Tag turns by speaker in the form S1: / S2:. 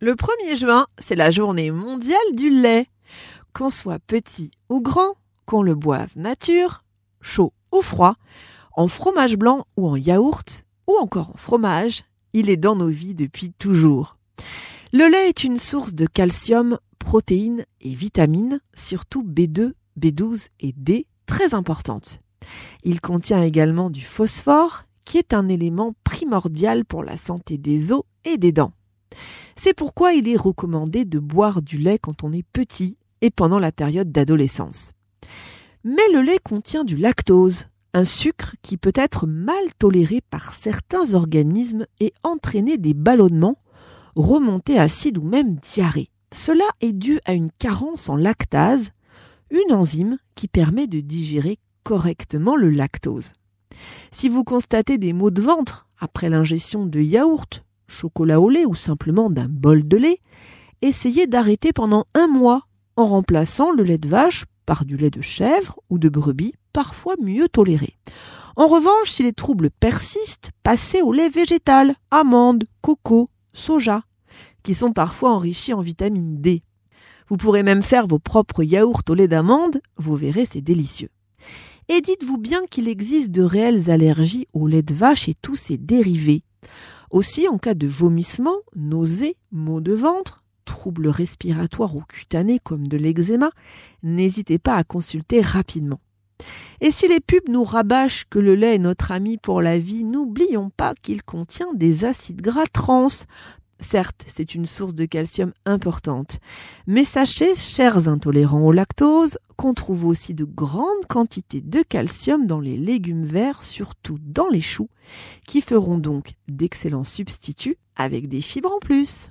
S1: Le 1er juin, c'est la journée mondiale du lait. Qu'on soit petit ou grand, qu'on le boive nature, chaud ou froid, en fromage blanc ou en yaourt, ou encore en fromage, il est dans nos vies depuis toujours. Le lait est une source de calcium, protéines et vitamines, surtout B2, B12 et D, très importantes. Il contient également du phosphore, qui est un élément primordial pour la santé des os et des dents. C'est pourquoi il est recommandé de boire du lait quand on est petit et pendant la période d'adolescence. Mais le lait contient du lactose, un sucre qui peut être mal toléré par certains organismes et entraîner des ballonnements, remontées acides ou même diarrhée. Cela est dû à une carence en lactase, une enzyme qui permet de digérer correctement le lactose. Si vous constatez des maux de ventre après l'ingestion de yaourt, chocolat au lait ou simplement d'un bol de lait, essayez d'arrêter pendant un mois en remplaçant le lait de vache par du lait de chèvre ou de brebis, parfois mieux toléré. En revanche, si les troubles persistent, passez au lait végétal, amandes, coco, soja, qui sont parfois enrichis en vitamine D. Vous pourrez même faire vos propres yaourts au lait d'amande, vous verrez, c'est délicieux. Et dites-vous bien qu'il existe de réelles allergies au lait de vache et tous ses dérivés. Aussi, en cas de vomissement, nausées, maux de ventre, troubles respiratoires ou cutanés comme de l'eczéma, n'hésitez pas à consulter rapidement. Et si les pubs nous rabâchent que le lait est notre ami pour la vie, n'oublions pas qu'il contient des acides gras trans, Certes, c'est une source de calcium importante, mais sachez, chers intolérants au lactose, qu'on trouve aussi de grandes quantités de calcium dans les légumes verts, surtout dans les choux, qui feront donc d'excellents substituts avec des fibres en plus.